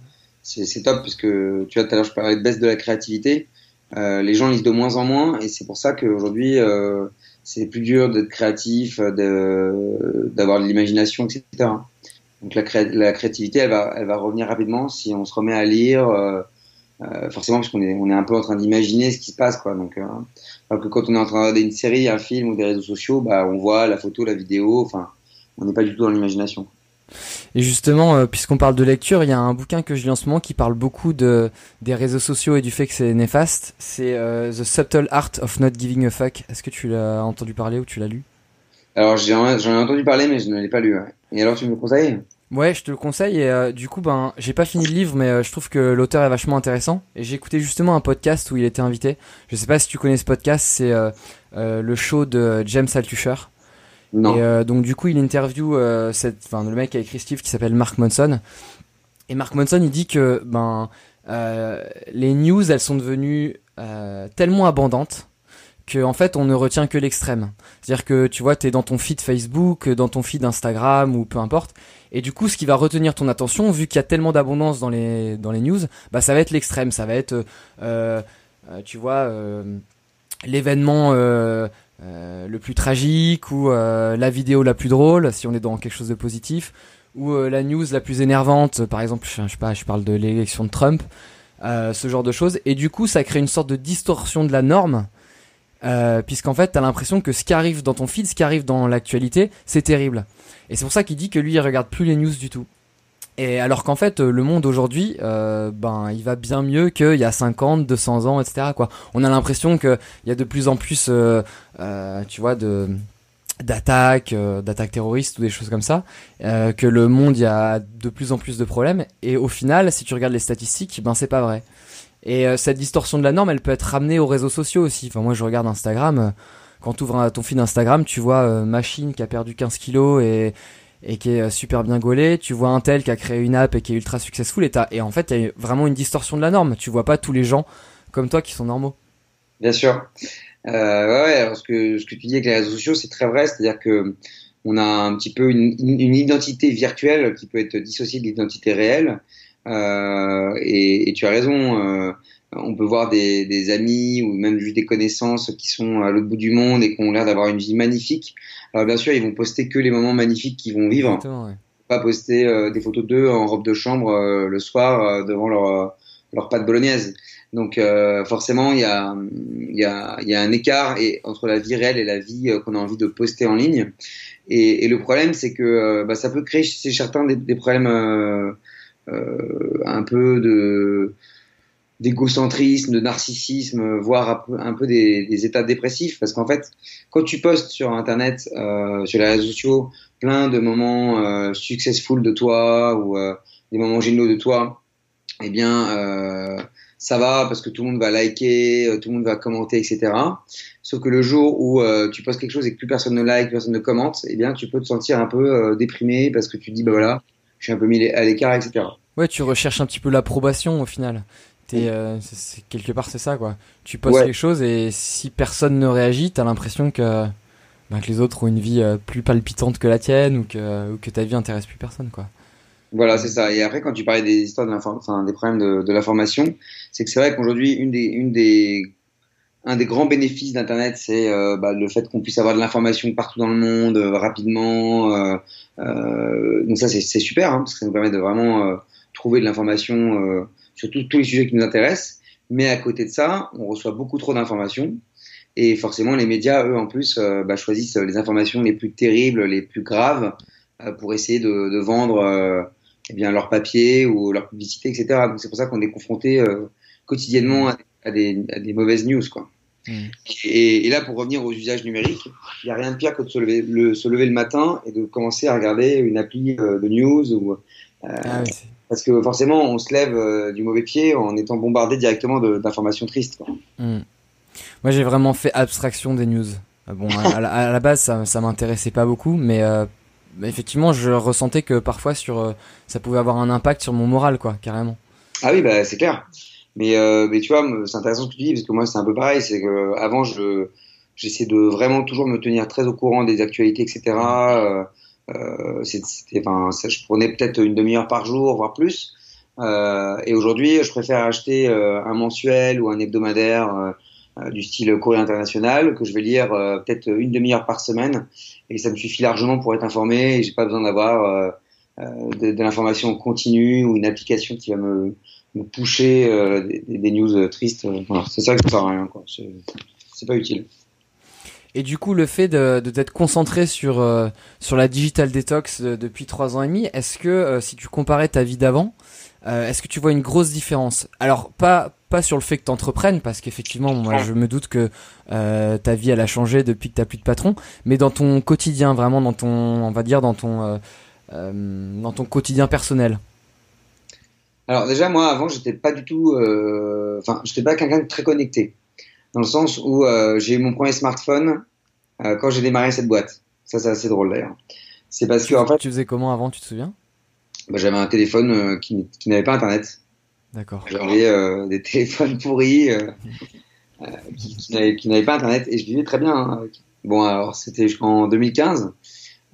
c'est top parce que tu vois, tout à l'heure, je parlais de baisse de la créativité. Euh, les gens lisent de moins en moins et c'est pour ça qu'aujourd'hui, euh, c'est plus dur d'être créatif, d'avoir de, l'imagination, etc. Donc la, la, créativité, elle va, elle va revenir rapidement si on se remet à lire, euh, euh, forcément parce qu'on est, on est un peu en train d'imaginer ce qui se passe, quoi. Donc, alors que quand on est en train de regarder une série, un film ou des réseaux sociaux, bah, on voit la photo, la vidéo, enfin, on n'est pas du tout dans l'imagination. Et justement, euh, puisqu'on parle de lecture, il y a un bouquin que je lis en ce moment qui parle beaucoup de des réseaux sociaux et du fait que c'est néfaste. C'est euh, The Subtle Art of Not Giving a Fuck. Est-ce que tu l'as entendu parler ou tu l'as lu? Alors j'en ai entendu parler, mais je ne l'ai pas lu. Et alors tu me le conseilles? Ouais, je te le conseille. Et euh, du coup, ben, j'ai pas fini le livre, mais je trouve que l'auteur est vachement intéressant. Et j'ai écouté justement un podcast où il était invité. Je sais pas si tu connais ce podcast. C'est le show de James Altucher. Et euh, donc du coup, il interview euh, cette, enfin le mec qui a écrit Steve qui s'appelle Mark Monson. Et Mark Monson, il dit que ben euh, les news, elles sont devenues tellement abondantes que en fait on ne retient que l'extrême. C'est-à-dire que tu vois, tu es dans ton feed Facebook, dans ton feed Instagram ou peu importe, et du coup ce qui va retenir ton attention, vu qu'il y a tellement d'abondance dans les dans les news, bah ça va être l'extrême, ça va être, euh, tu vois, l'événement euh, le plus tragique ou euh, la vidéo la plus drôle si on est dans quelque chose de positif ou euh, la news la plus énervante par exemple je, sais pas je parle de l'élection de Trump ce genre de choses. Et du coup ça crée une sorte de distorsion de la norme puisqu'en fait t'as l'impression que ce qui arrive dans ton feed ce qui arrive dans l'actualité c'est terrible et c'est pour ça qu'il dit que lui il regarde plus les news du tout et alors qu'en fait, le monde aujourd'hui, euh, ben, il va bien mieux qu'il y a 50, 200 ans, etc. On a l'impression qu'il y a de plus en plus, euh, euh, tu vois, d'attaques, euh, d'attaques terroristes ou des choses comme ça, euh, que le monde, il y a de plus en plus de problèmes. Et au final, si tu regardes les statistiques, ben c'est pas vrai. Et euh, cette distorsion de la norme, elle peut être ramenée aux réseaux sociaux aussi. Enfin, moi, je regarde Instagram. Quand tu ouvres ton feed Instagram, tu vois Machine qui a perdu 15 kilos et qui est euh, super bien gaulé. Tu vois un tel qui a créé une app et qui est ultra successful et, et en fait, il y a vraiment une distorsion de la norme. Tu vois pas tous les gens comme toi qui sont normaux. Bien sûr. Euh, ouais, alors ce que, ce que tu dis avec les réseaux sociaux, c'est très vrai. C'est-à-dire que on a un petit peu une, identité virtuelle qui peut être dissociée de l'identité réelle. Euh, et, et, tu as raison. Euh, on peut voir des, des, amis ou même juste des connaissances qui sont à l'autre bout du monde et qui ont l'air d'avoir une vie magnifique. Alors bien sûr, ils vont poster que les moments magnifiques qu'ils vont vivre. Pas poster euh, des photos d'eux en robe de chambre le soir devant leur leur pâte bolognaise. Donc euh, forcément, il y a, il y, a, il y a un écart et, entre la vie réelle et la vie euh, qu'on a envie de poster en ligne. Et, et le problème, c'est que euh, bah, ça peut créer chez certains des, des problèmes un peu de d'égocentrisme, de narcissisme, voire un peu, des, des, états dépressifs. Parce qu'en fait, quand tu postes sur Internet, euh, sur les réseaux sociaux, plein de moments euh, successful de toi ou euh, des moments géniaux de toi, eh bien, euh, ça va parce que tout le monde va liker, euh, tout le monde va commenter, etc. Sauf que le jour où euh, tu postes quelque chose et que plus personne ne like, plus personne ne commente, eh bien, tu peux te sentir un peu euh, déprimé parce que tu te dis, bah voilà, je suis un peu mis à l'écart, etc. Ouais, tu recherches un petit peu l'approbation au final. T'es, euh, c'est- quelque part, c'est ça, quoi. Tu postes Ouais. quelque chose et si personne ne réagit, t'as l'impression que, ben, que les autres ont une vie euh, plus palpitante que la tienne ou que, ou que ta vie intéresse plus personne, quoi. Voilà, c'est ça. Et après, quand tu parlais des histoires de enfin, des problèmes de, de l'information, c'est que c'est vrai qu'aujourd'hui, une des, une des, un des grands bénéfices d'Internet, c'est euh, bah, le fait qu'on puisse avoir de l'information partout dans le monde, euh, rapidement. euh, euh, donc ça, c'est c'est super, hein, parce que ça nous permet de vraiment euh, trouver de l'information euh, sur tout- tous les sujets qui nous intéressent. Mais à côté de ça, on reçoit beaucoup trop d'informations. Et forcément, les médias, eux, en plus, bah, choisissent les informations les plus terribles, les plus graves, euh, pour essayer de, de vendre euh, eh bien, leur papier ou leur publicité, etc. Donc c'est pour ça qu'on est confronté euh, quotidiennement à, à des, à des mauvaises news, quoi. Mm. Et, et là, pour revenir aux usages numériques, il n'y a rien de pire que de se lever le, se lever le matin et de commencer à regarder une appli euh, de news ou euh, Ah oui, parce que forcément, on se lève euh, du mauvais pied en étant bombardé directement d'informations tristes. Quoi. Hmm. Moi, j'ai vraiment fait abstraction des news. Bon, à, la, à la base, ça, ça m'intéressait pas beaucoup, mais effectivement, je ressentais que parfois, sur, ça pouvait avoir un impact sur mon moral, quoi, carrément. Ah oui, bah, c'est clair. Mais, euh, mais tu vois, c'est intéressant ce que tu dis, parce que moi, c'est un peu pareil. C'est que avant, je, j'essaie de vraiment toujours me tenir très au courant des actualités, etc. Euh, euh, c'était, enfin, je prenais peut-être une demi-heure par jour, voire plus. Euh, et aujourd'hui, je préfère acheter euh, un mensuel ou un hebdomadaire euh, du style courrier international que je vais lire peut-être une demi-heure par semaine, et ça me suffit largement pour être informé. Et j'ai pas besoin d'avoir de, de l'information continue ou une application qui va me me pusher euh, des, news euh, tristes. euh, voilà, c'est ça que ça sert à rien, quoi. C'est, pas utile. Et du coup, le fait de, de t'être concentré sur, euh, sur la digital detox depuis trois ans et demi, est-ce que euh, si tu comparais ta vie d'avant, euh, est-ce que tu vois une grosse différence? Alors, pas, pas sur le fait que t'entreprennes, parce qu'effectivement, moi, je me doute que ta vie, elle a changé depuis que t'as plus de patron, mais dans ton quotidien, vraiment, dans ton, on va dire, dans ton, dans ton quotidien personnel? Alors déjà, moi, avant, j'étais pas du tout, euh, enfin, j'étais pas quelqu'un de très connecté, dans le sens où euh, j'ai eu mon premier smartphone euh, quand j'ai démarré cette boîte. Ça, c'est assez drôle d'ailleurs. C'est parce que en fait, Tu faisais comment avant, tu te souviens? Bah, j'avais un téléphone euh, qui, qui n'avait pas Internet. D'accord. J'avais euh, des téléphones pourris euh, qui, qui n'avaient pas Internet et je vivais très bien. hein. Bon, alors c'était jusqu'en 2015.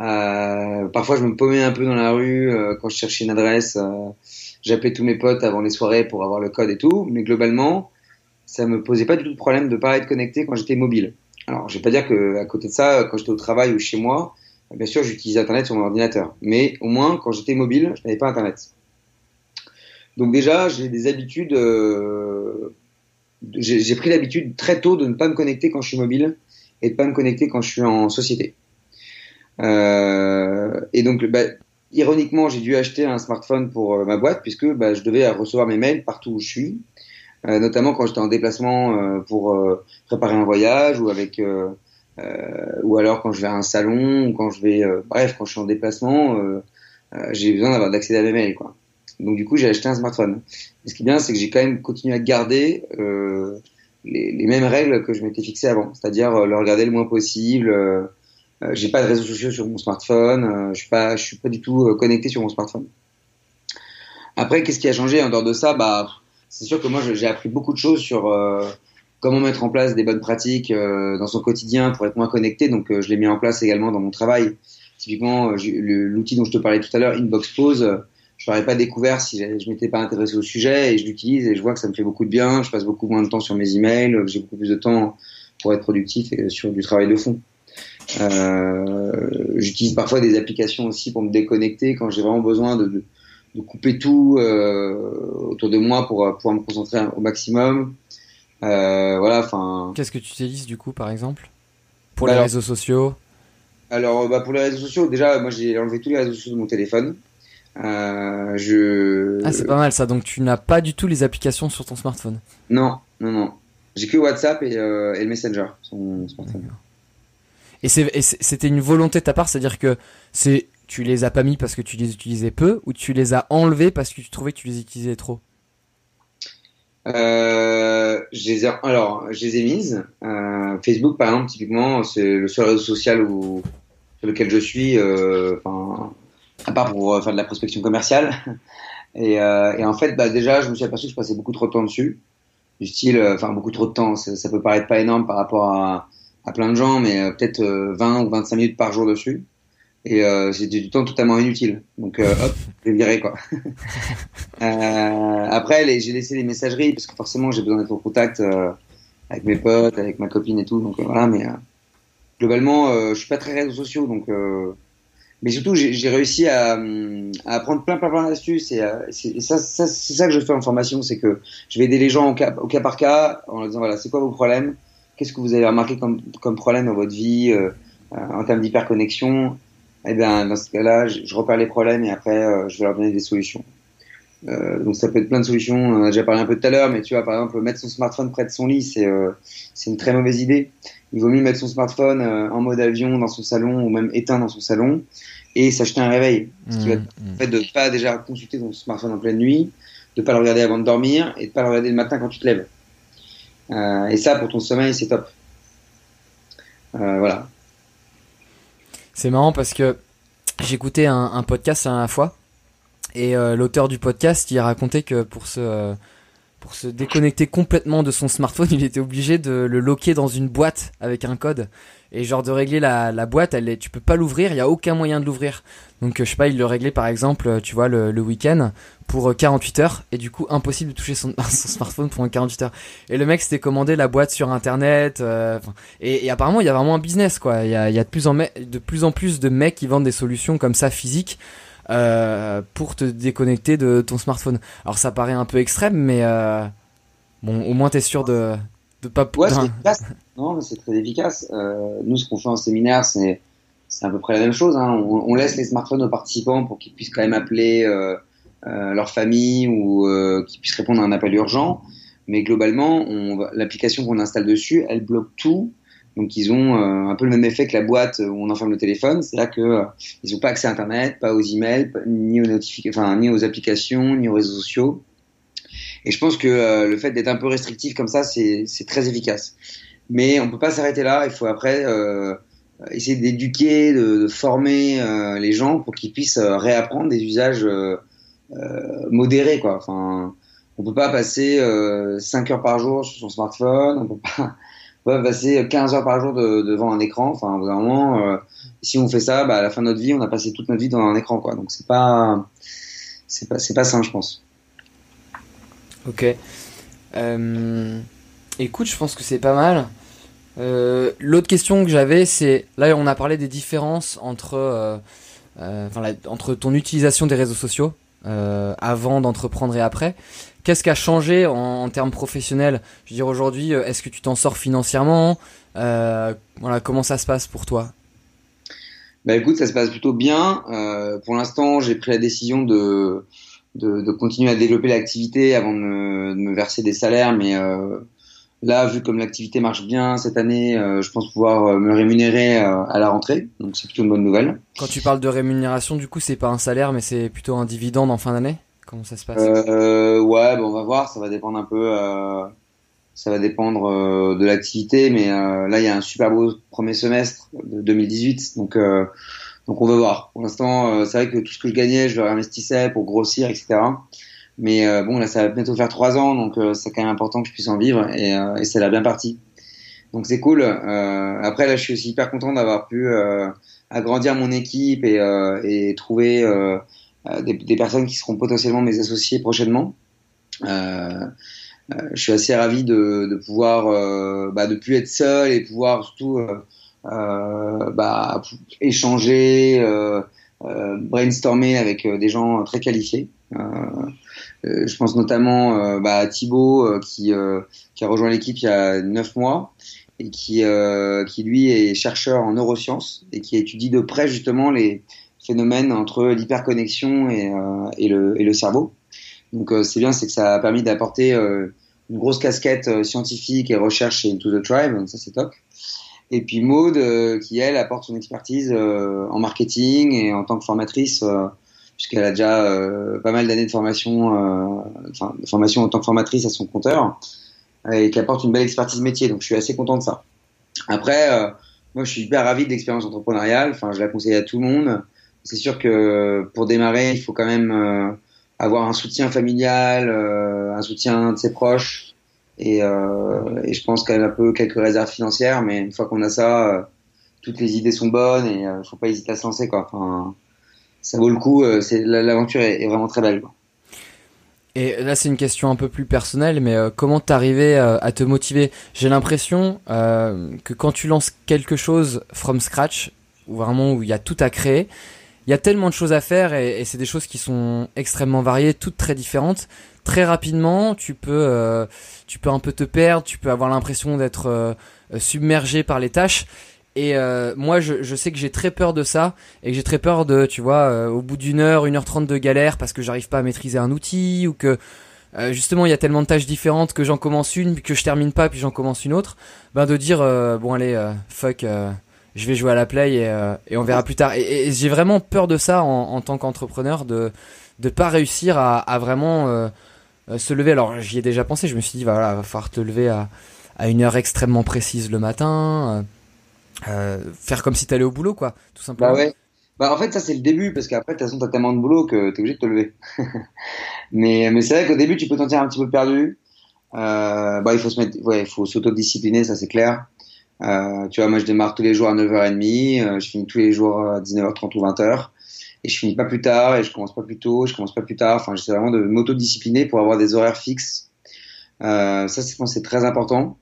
Euh, parfois, je me paumais un peu dans la rue euh, quand je cherchais une adresse. Euh, J'appelais tous mes potes avant les soirées pour avoir le code et tout. Mais globalement, ça me posait pas du tout de problème de pas être connecté quand j'étais mobile. Alors, je vais pas dire que à côté de ça, quand j'étais au travail ou chez moi, bien sûr, j'utilisais Internet sur mon ordinateur. Mais au moins, quand j'étais mobile, je n'avais pas Internet. Donc déjà, j'ai des habitudes. euh, j'ai pris l'habitude très tôt de ne pas me connecter quand je suis mobile et de pas me connecter quand je suis en société. Euh, et donc, bah, ironiquement, j'ai dû acheter un smartphone pour euh, ma boîte puisque bah, je devais recevoir mes mails partout où je suis, euh, notamment quand j'étais en déplacement euh, pour euh, préparer un voyage ou avec euh, ou alors quand je vais à un salon ou quand je vais bref quand je suis en déplacement, j'ai besoin d'avoir d'accéder à mes mails quoi. Donc du coup, j'ai acheté un smartphone. Ce qui est bien, c'est que j'ai quand même continué à garder les, les mêmes règles que je m'étais fixé avant, c'est-à-dire le regarder le moins possible. Euh, j'ai pas de réseaux sociaux sur mon smartphone. Euh, je suis pas, je suis pas du tout euh, connecté sur mon smartphone. Après, qu'est-ce qui a changé en dehors de ça? Bah, c'est sûr que moi, j'ai appris beaucoup de choses sur euh, comment mettre en place des bonnes pratiques dans son quotidien pour être moins connecté. Donc, je l'ai mis en place également dans mon travail. Typiquement, l'outil dont je te parlais tout à l'heure, Inbox Pause, je l'aurais pas découvert si je m'étais pas intéressé au sujet et je l'utilise et je vois que ça me fait beaucoup de bien. Je passe beaucoup moins de temps sur mes emails, j'ai beaucoup plus de temps pour être productif et sur du travail de fond. Euh, J'utilise parfois des applications aussi pour me déconnecter quand j'ai vraiment besoin de, de, de couper tout autour de moi pour pouvoir me concentrer au maximum. voilà, enfin. Qu'est-ce que tu utilises du coup, par exemple, pour les réseaux sociaux? Alors, bah, pour les réseaux sociaux, déjà, moi j'ai enlevé tous les réseaux sociaux de mon téléphone. Euh, je... Ah, c'est pas mal ça. Donc tu n'as pas du tout les applications sur ton smartphone? Non, non, non. J'ai que WhatsApp et, euh, et, le Messenger sur mon smartphone. Et c'était une volonté de ta part, c'est-à-dire que c'est tu les as pas mis parce que tu les utilisais peu ou tu les as enlevés parce que tu trouvais que tu les utilisais trop? Euh, alors, je les ai mises. Euh, Facebook, par exemple, typiquement, c'est le seul réseau social où, sur lequel je suis. Euh, à part pour faire de la prospection commerciale. Et, en fait, bah, déjà, je me suis aperçu que je passais beaucoup trop de temps dessus. Du style, enfin, beaucoup trop de temps. Ça, ça, peut paraître pas énorme par rapport à, à plein de gens, mais euh, peut-être 20 ou 25 minutes par jour dessus. Et euh, c'était du temps totalement inutile. Donc, hop, je viré, quoi. après, j'ai laissé les messageries parce que forcément, j'ai besoin d'être en contact avec mes potes, avec ma copine et tout. Donc, voilà, mais globalement, je suis pas très réseaux sociaux, donc mais surtout j'ai réussi à, à, apprendre plein plein plein d'astuces et, euh, c'est ça, ça c'est ça que je fais en formation c'est que je vais aider les gens au cas, au cas par cas en leur disant voilà c'est quoi vos problèmes? Qu'est-ce que vous avez remarqué comme, comme problème dans votre vie euh, euh en termes d'hyperconnexion? Eh bien dans ce cas-là je, je, repère les problèmes et après euh, je vais leur donner des solutions euh, donc ça peut être plein de solutions on a déjà parlé un peu tout à l'heure mais tu vois par exemple mettre son smartphone près de son lit c'est c'est une très mauvaise idée il vaut mieux mettre son smartphone en mode avion dans son salon ou même éteint dans son salon et s'acheter un réveil. Ce qui va mmh, mmh. fait de pas déjà consulter ton smartphone en pleine nuit, de pas le regarder avant de dormir et de pas le regarder le matin quand tu te lèves. Euh, et ça, pour ton sommeil, c'est top. Euh, voilà. C'est marrant parce que j'écoutais un, un, podcast la fois et euh, l'auteur du podcast, il racontait que pour se pour se déconnecter complètement de son smartphone, il était obligé de le loquer dans une boîte avec un code et genre de régler la, la boîte, elle est, tu peux pas l'ouvrir, il y a aucun moyen de l'ouvrir. Donc euh, je sais pas, il le réglait par exemple, euh, tu vois, le, le week-end pour 48 euh, heures et du coup impossible de toucher son, son smartphone pendant 48 heures. Et le mec s'était commandé la boîte sur internet et, et, apparemment il y a vraiment un business quoi. Il y a, y a de, plus en de plus en plus de mecs qui vendent des solutions comme ça physiques. Euh, pour te déconnecter de ton smartphone. Alors ça paraît un peu extrême, mais euh, bon, au moins t'es sûr de de pas. Ouais, c'est Non, mais c'est très efficace. Euh, nous, ce qu'on fait en séminaire, c'est c'est à peu près la même chose. Hein. On, on, laisse les smartphones aux participants pour qu'ils puissent quand même appeler leur famille ou qu'ils puissent répondre à un appel urgent. Mais globalement, l'application qu'on installe dessus, elle bloque tout. Donc ils ont euh, un peu le même effet que la boîte où on enferme le téléphone, c'est-à-dire que euh, ils n'ont pas accès à Internet, pas aux emails, ni aux ni aux applications, ni aux réseaux sociaux. Et je pense que euh, le fait d'être un peu restrictif comme ça, c'est très efficace. Mais on peut pas s'arrêter là. Il faut après essayer d'éduquer, de, former les gens pour qu'ils puissent réapprendre des usages modérés. Quoi. Enfin, on peut pas passer 5 heures par jour sur son smartphone. Pas passer 15 heures par jour de, devant un écran. Enfin, vraiment, si on fait ça, bah, à la fin de notre vie, on a passé toute notre vie devant un écran. Quoi. Donc c'est pas, c'est pas, c'est pas sain, je pense. Ok. Euh, écoute, je pense que c'est pas mal. Euh, L'autre question que j'avais, c'est là on a parlé des différences entre, euh, euh entre ton utilisation des réseaux sociaux euh, avant d'entreprendre et après. Qu'est-ce qui a changé en, en, termes professionnels? Je veux dire aujourd'hui, est-ce que tu t'en sors financièrement? Voilà, comment ça se passe pour toi? Bah écoute, ça se passe plutôt bien. pour l'instant, j'ai pris la décision de de, de, continuer à développer l'activité avant de me, de me, verser des salaires. Mais euh, là, vu comme l'activité marche bien cette année, euh, je pense pouvoir euh, me rémunérer euh, à la rentrée. Donc c'est plutôt une bonne nouvelle. Quand tu parles de rémunération, du coup, c'est pas un salaire, mais c'est plutôt un dividende en fin d'année? Comment ça se passe Ouais, bon, on va voir. Ça va dépendre un peu. ça va dépendre de l'activité, mais là, il y a un super beau premier semestre de 2018. Donc donc on va voir. Pour l'instant, euh, c'est vrai que tout ce que je gagnais, je le réinvestissais pour grossir, etc. Mais euh, bon, là, ça va bientôt faire trois ans, donc euh, c'est quand même important que je puisse en vivre et, et c'est là bien parti. Donc c'est cool. après, là, je suis aussi hyper content d'avoir pu agrandir mon équipe et, et trouver des, des, personnes qui seront potentiellement mes associés prochainement. je suis assez ravi de, pouvoir, bah, de plus être seul et pouvoir surtout euh, bah, échanger, euh, euh, brainstormer avec des gens très qualifiés. je pense notamment bah, à Thibaut qui, a rejoint l'équipe il y a neuf mois et qui lui est chercheur en neurosciences et qui étudie de près justement les phénomènes entre l'hyperconnexion et, et, le, cerveau. Donc c'est bien, c'est que ça a permis d'apporter une grosse casquette scientifique et recherche chez Into the Tribe, donc ça c'est top. Et puis Maude, euh, qui elle apporte son expertise euh, en marketing et en tant que formatrice, euh, puisqu'elle a déjà pas mal d'années de formation, enfin, de formation en tant que formatrice à son compteur, et qui apporte une belle expertise métier. Donc je suis assez content de ça. Après, moi je suis hyper ravi de l'expérience entrepreneuriale. Enfin, je la conseille à tout le monde. C'est sûr que pour démarrer, il faut quand même avoir un soutien familial, un soutien de ses proches et, euh, et je pense quand même un peu quelques réserves financières, mais une fois qu'on a ça, euh, toutes les idées sont bonnes et euh, faut pas hésiter à se lancer quoi. Enfin, ça vaut le coup. Euh, l'aventure est, vraiment très belle. Et là, c'est une question un peu plus personnelle, mais euh, comment t'arrivais euh, à te motiver? J'ai l'impression euh, que quand tu lances quelque chose from scratch, vraiment où il y a tout à créer, il y a tellement de choses à faire et, c'est des choses qui sont extrêmement variées, toutes très différentes très rapidement, tu peux, euh, tu peux un peu te perdre, tu peux avoir l'impression d'être euh, submergé par les tâches. Et euh, moi, je, je, sais que j'ai très peur de ça et que j'ai très peur de, tu vois, au bout d'une heure, une heure trente de galère parce que j'arrive pas à maîtriser un outil ou que justement il y a tellement de tâches différentes que j'en commence une puis que je termine pas puis j'en commence une autre. Ben de dire bon allez fuck, je vais jouer à la play et, et on verra plus tard. Et, j'ai vraiment peur de ça en, en tant qu'entrepreneur de de pas réussir à, à vraiment euh, se lever. Alors j'y ai déjà pensé, je me suis dit voilà, va falloir te lever à, à une heure extrêmement précise le matin, euh, euh faire comme si t'allais au boulot quoi, tout simplement. Bah ouais. Bah en fait ça c'est le début parce qu'après de toute façon t'as tellement de boulot que t'es obligé de te lever. mais mais c'est vrai qu'au début tu peux t'en sentir un petit peu perdu. Euh, bah il faut se mettre, ouais, il faut s'autodiscipliner, ça c'est clair. Euh, tu vois, moi je démarre tous les jours à 9h30, je finis tous les jours à 19h30 ou 20h et je finis pas plus tard et je commence pas plus tôt, je commence pas plus tard. Enfin, j'essaie vraiment de m'autodiscipliner pour avoir des horaires fixes. Euh, ça, c'est, c'est très important.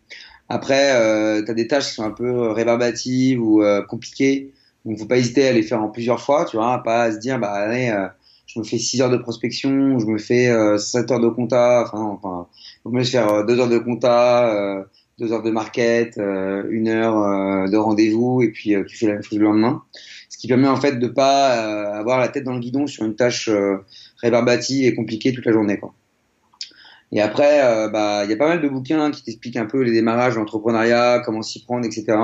Après, euh, tu as des tâches qui sont un peu rébarbatives ou euh, compliquées. Donc, faut pas hésiter à les faire en plusieurs fois, tu vois, pas à se dire, bah, allez, euh, je me fais 6 heures de prospection, je me fais 7 heures de compta, enfin, enfin, faut me faire 2 heures de compta, 2 heures de market, une heure de rendez-vous, et puis tu fais la même chose le lendemain ce qui permet en fait de pas euh, avoir la tête dans le guidon sur une tâche euh, rébarbative et compliquée toute la journée. Quoi. Et après, euh, bah, il y a pas mal de bouquins qui t'expliquent un peu les démarrages l'entrepreneuriat, comment s'y prendre, etc.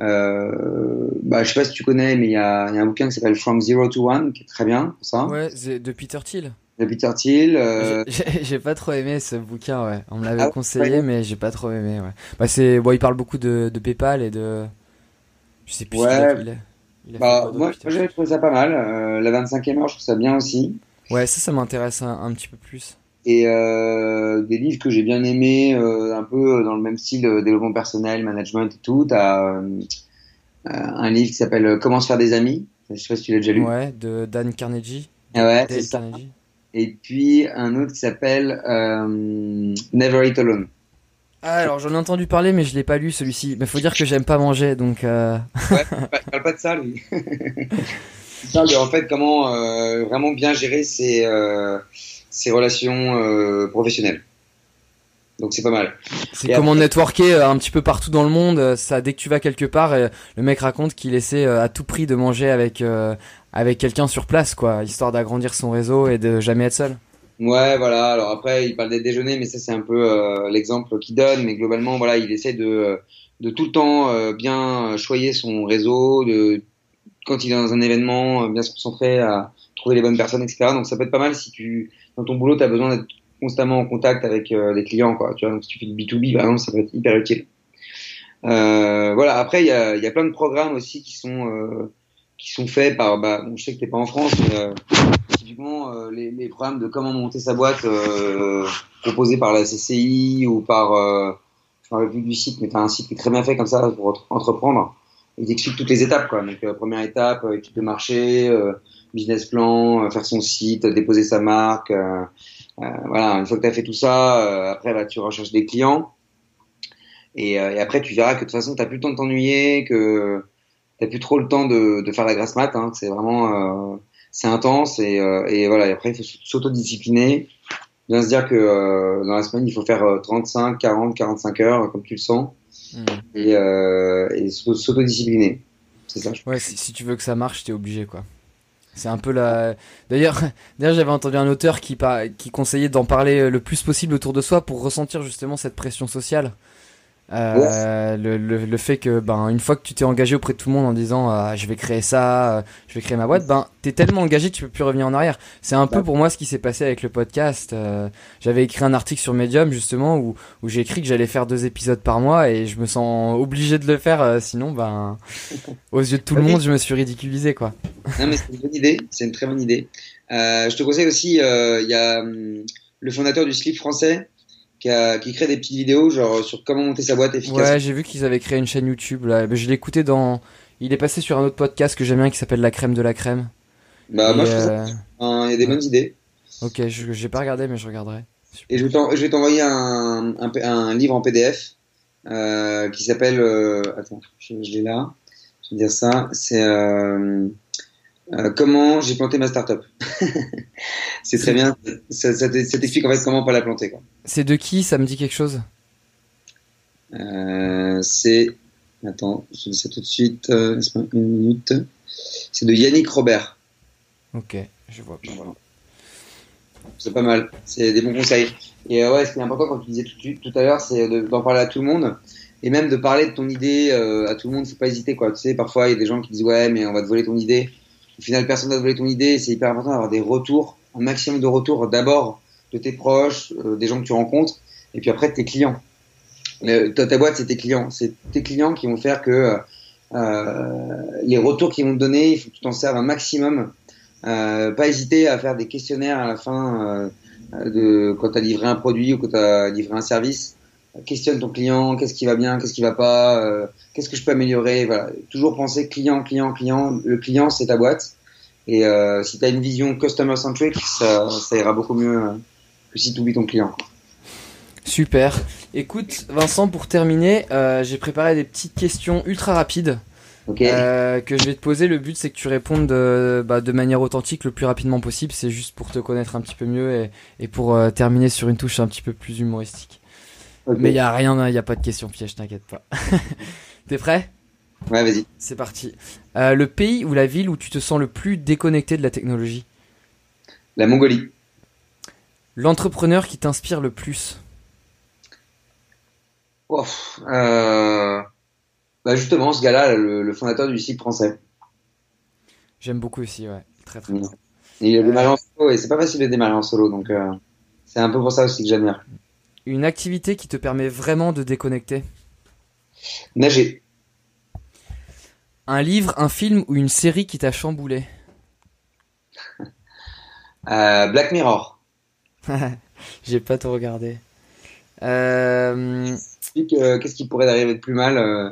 Euh, bah, je sais pas si tu connais, mais il y a, y a, un bouquin qui s'appelle From Zero to One, qui est très bien pour ça. Ouais, de Peter Thiel. De Peter Thiel. Euh... J'ai pas trop aimé ce bouquin, ouais. On me l'avait ah, conseillé, mais j'ai pas trop aimé, ouais. Bah, c'est, bon, il parle beaucoup de, de PayPal et de, je sais plus ouais. il est. Bah, moi, j'avais trouvé ça pas mal. Euh, la 25e heure, je trouve ça bien aussi. Ouais, ça, ça m'intéresse un, un, petit peu plus. Et euh, des livres que j'ai bien aimés, un peu dans le même style, développement personnel, management et tout. T'as un livre qui s'appelle Comment se faire des amis. Je sais pas si tu l'as déjà lu. Ouais, de Dan Carnegie. Ah ouais, c'est ça. Et puis un autre qui s'appelle Never Eat Alone. Ah, alors j'en ai entendu parler, mais je l'ai pas lu celui-ci. Mais faut dire que j'aime pas manger, donc. Euh... ouais, parle pas de ça, lui. il parle de en fait comment euh, vraiment bien gérer ses, euh, ses relations euh, professionnelles. Donc c'est pas mal. C'est comment networker euh, un petit peu partout dans le monde. Ça, dès que tu vas quelque part, le mec raconte qu'il essaie à tout prix de manger avec avec quelqu'un sur place, quoi, histoire d'agrandir son réseau et de jamais être seul. Ouais, voilà. Alors après, il parle des déjeuners, mais ça c'est un peu euh, l'exemple qu'il donne. Mais globalement, voilà, il essaie de, de tout le temps euh, bien choyer son réseau, de quand il est dans un événement, euh, bien se concentrer à trouver les bonnes personnes, etc. Donc ça peut être pas mal si tu dans ton boulot, tu as besoin d'être constamment en contact avec des clients, quoi. Tu vois, donc si tu fais du B2B, par exemple, ça peut être hyper utile. voilà. Après, il y a, y a plein de programmes aussi qui sont qui sont faits par, bah, bon, je sais que t'es pas en France, mais euh, typiquement euh, les, les, programmes de comment monter sa boîte euh, proposés par la CCI ou par, euh, je me plus du site, mais t'as un site qui est très bien fait comme ça pour entreprendre. Il t'explique toutes les étapes, quoi. Donc euh, première étape, euh, étude de marché, business plan, faire son site, déposer sa marque. voilà, une fois que tu as fait tout ça, après bah, tu recherches des clients. Et, et, après tu verras que de toute façon t'as plus le temps de t'ennuyer, que t'as plus trop le temps de, de faire la grasse mat. Hein, c'est vraiment, euh, c'est intense et, euh, et voilà. Et après, il faut s'autodiscipliner, bien se dire que euh, dans la semaine, il faut faire euh, 35, 40, 45 heures, comme tu le sens, Hmm. et, euh, et s'au- s'autodiscipliner. C'est ça. je Ouais, si, si tu veux que ça marche, t'es obligé, quoi. C'est un peu la. D'ailleurs, d'ailleurs, j'avais entendu un auteur qui, par- qui conseillait d'en parler le plus possible autour de soi pour ressentir justement cette pression sociale. Euh, le, le, le fait que, ben, une fois que tu t'es engagé auprès de tout le monde en disant, ah, je vais créer ça, euh, je vais créer ma boîte, ben, t'es tellement engagé, tu peux plus revenir en arrière. C'est un peu pour moi ce qui s'est passé avec le podcast. Euh, j'avais écrit un article sur Medium justement où, où j'ai écrit que j'allais faire deux épisodes par mois et je me sens obligé de le faire, euh, sinon, ben, aux yeux de tout le monde, je me suis ridiculisé, quoi. Non, mais c'est une bonne idée. C'est une très bonne idée. Euh, je te conseille aussi, il y a hum, le fondateur du slip français qui, a, qui crée des petites vidéos genre sur comment monter sa boîte efficace. Ouais, j'ai vu qu'ils avaient créé une chaîne YouTube là. Je l'ai écouté dans. Il est passé sur un autre podcast que j'aime bien qui s'appelle La crème de la crème. bah, Et, moi, je trouve ça, euh, il y a des bonnes idées. Ok, je j'ai pas regardé, mais je regarderai. Et je vais t'en- je vais t'envoyer un, un, un livre en PDF euh, qui s'appelle. Euh, attends, je, je l'ai là. Je vais dire ça. C'est euh, euh, comment j'ai planté ma startup. c'est très bien. Ça, ça t'explique en fait comment pas la planter. C'est de qui? Ça me dit quelque chose? Euh, c'est. Attends, je te dis ça tout de suite. Euh, une minute. C'est de Yannick Robert. Ok, je vois pas. Voilà. C'est pas mal. C'est des bons conseils. Et ouais, ce qui est important, comme tu disais tout, tout à l'heure, c'est de- d'en parler à tout le monde. Et même de parler de ton idée à tout le monde, faut pas hésiter quoi. Tu sais, parfois il y a des gens qui disent ouais, mais on va te voler ton idée. Au final, personne te voler ton idée. C'est hyper important d'avoir des retours, un maximum de retours d'abord de tes proches, euh, des gens que tu rencontres, et puis après de tes clients. Le- ta, boîte, c'est tes clients. C'est tes clients qui vont faire que euh, les retours qu'ils vont te donner, il faut que tu t'en serves un maximum. Euh, pas hésiter à faire des questionnaires à la fin euh, de quand tu as livré un produit ou quand tu as livré un service. Questionne ton client, qu'est-ce qui va bien, qu'est-ce qui va pas, euh, qu'est-ce que je peux améliorer. Voilà. Toujours penser client, client, client. Le client, c'est ta boîte. Et euh, si tu as une vision customer centric, ça, ça ira beaucoup mieux euh, que si tu oublies ton client. Super. Écoute, Vincent, pour terminer, j'ai préparé des petites questions ultra rapides Ok. euh, que je vais te poser. Le but, c'est que tu répondes de, bah, de manière authentique le plus rapidement possible. C'est juste pour te connaître un petit peu mieux et, et pour terminer sur une touche un petit peu plus humoristique. Mais il y a rien, il y a pas de question piège, t'inquiète pas. T'es prêt? Ouais, vas-y. C'est parti. Euh, le pays ou la ville où tu te sens le plus déconnecté de la technologie? La Mongolie. L'entrepreneur qui t'inspire le plus? Euh... bah justement, ce gars-là, le, le fondateur du site français. J'aime beaucoup aussi, ouais. Très très bien. Et il a démarré en solo et c'est pas facile de démarrer en solo, donc euh, c'est un peu pour ça aussi que bien. Une activité qui te permet vraiment de déconnecter Nager. Un livre, un film ou une série qui t'a chamboulé? Euh, Black Mirror. J'ai pas tout regardé. Euh, euh, Qu'est-ce qui pourrait arriver de plus mal euh,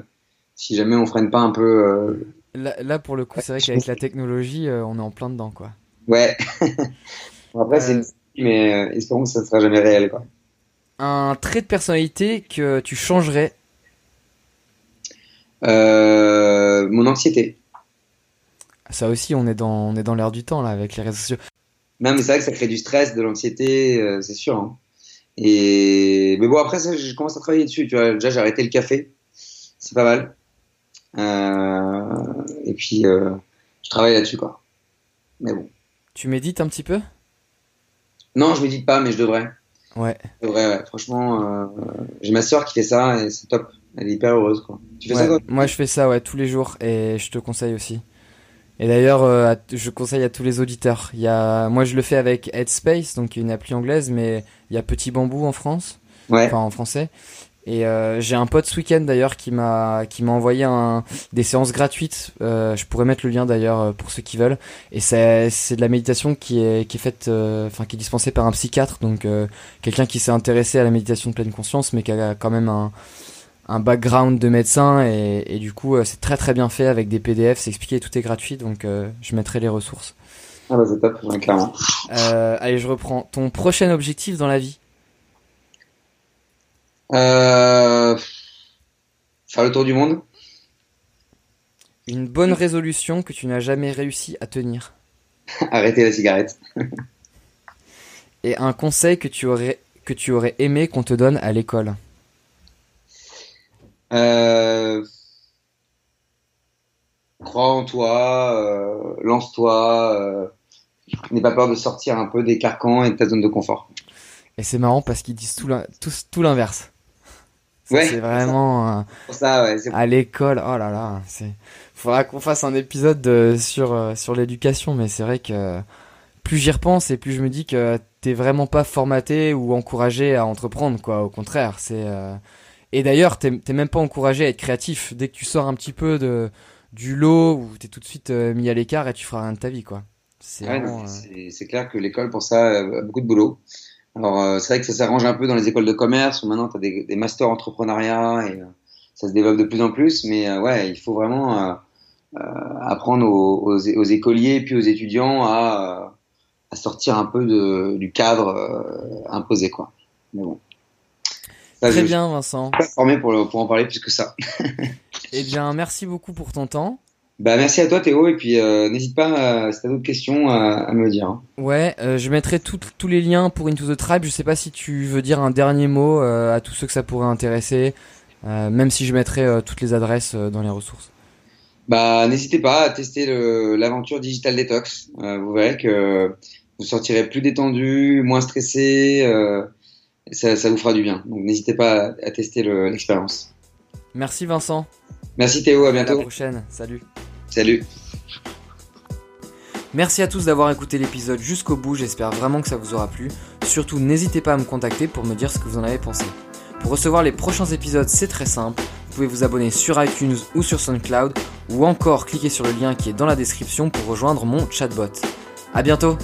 si jamais on freine pas un peu là, là, pour le coup, c'est vrai qu'avec la technologie, on est en plein dedans, quoi. Ouais. Après, c'est une mais espérons que ça ne sera jamais réel. Quoi. Un trait de personnalité que tu changerais Euh, mon anxiété. Ça aussi, on est dans, on est dans l'air du temps, là, avec les réseaux sociaux. Non, mais c'est vrai que ça crée du stress, de l'anxiété, euh, c'est sûr. hein. Et mais bon, après ça, je commence à travailler dessus. Tu vois, déjà j'ai arrêté le café, c'est pas mal. Euh, et puis je travaille là-dessus, quoi. Mais bon. Tu médites un petit peu? Non, je médite pas, mais je devrais. Ouais. Devrais, ouais. Franchement, euh, j'ai ma sœur qui fait ça et c'est top. Elle est hyper heureuse, quoi. Tu fais Ouais, ça, toi? Moi, je fais ça, ouais, tous les jours, et je te conseille aussi. Et d'ailleurs, euh, je conseille à tous les auditeurs. Il y a, moi, je le fais avec Headspace, donc une appli anglaise, mais il y a Petit Bambou en France, Ouais. enfin en français. Et euh, j'ai un pote ce week-end d'ailleurs qui m'a qui m'a envoyé un, des séances gratuites. Euh, je pourrais mettre le lien d'ailleurs euh, pour ceux qui veulent. Et c'est c'est de la méditation qui est qui est faite, euh, enfin qui est dispensée par un psychiatre, donc euh, quelqu'un qui s'est intéressé à la méditation de pleine conscience, mais qui a quand même un un background de médecin et, et du coup euh, c'est très très bien fait avec des PDF, c'est expliqué, tout est gratuit, donc euh, je mettrai les ressources. Ah bah c'est top, clairement. Euh, allez, je reprends. Ton prochain objectif dans la vie? Euh, faire le tour du monde. Une bonne résolution que tu n'as jamais réussi à tenir Arrêter la cigarette. Et un conseil que tu aurais, que tu aurais aimé qu'on te donne à l'école? Euh, crois en toi, euh, lance-toi, euh, n'aie pas peur de sortir un peu des carcans et de ta zone de confort. Et c'est marrant parce qu'ils disent tout l'inverse. Ouais, c'est vraiment euh, Pour ça, ouais, à l'école. Oh là là, c'est. Faudra qu'on fasse un épisode de- sur euh, sur l'éducation, mais c'est vrai que plus j'y repense et plus je me dis que t'es vraiment pas formaté ou encouragé à entreprendre, quoi. Au contraire, c'est. euh, Et d'ailleurs, t'es t'es même pas encouragé à être créatif. Dès que tu sors un petit peu de du lot, où t'es tout de suite euh, mis à l'écart et tu feras rien de ta vie, quoi. C'est Ouais, vraiment, non, euh, c'est clair que l'école, pour ça, euh, a beaucoup de boulot. Alors, euh, c'est vrai que ça s'arrange un peu dans les écoles de commerce, où maintenant, tu as des, des masters entrepreneuriat, et euh, ça se développe de plus en plus, mais euh, ouais, il faut vraiment euh, euh, apprendre aux, aux, aux écoliers et puis aux étudiants à, à sortir un peu de, du cadre euh, imposé, quoi. Mais bon. Ça, Très je- bien, Vincent. Je suis pas formé pour, le- pour en parler plus que ça. Eh bien, merci beaucoup pour ton temps. Bah, merci à toi, Théo, et puis euh, n'hésite pas, euh, si tu as d'autres questions, à, à me dire. hein. Ouais, euh, je mettrai tous les liens pour Into the Tribe. Je sais pas si tu veux dire un dernier mot euh, à tous ceux que ça pourrait intéresser, euh, même si je mettrai euh, toutes les adresses euh, dans les ressources. Bah, n'hésitez pas à tester l'aventure Digital Detox. Euh, vous verrez que vous sortirez plus détendu, moins stressé. euh, ça, ça vous fera du bien. Donc, n'hésitez pas à, à tester le- l'expérience. Merci Vincent. Merci Théo, à À la bientôt. prochaine. Salut. Salut. Merci à tous d'avoir écouté l'épisode jusqu'au bout. J'espère vraiment que ça vous aura plu. Surtout, n'hésitez pas à me contacter pour me dire ce que vous en avez pensé. Pour recevoir les prochains épisodes, c'est très simple. Vous pouvez vous abonner sur iTunes ou sur SoundCloud ou encore cliquer sur le lien qui est dans la description pour rejoindre mon chatbot. À bientôt!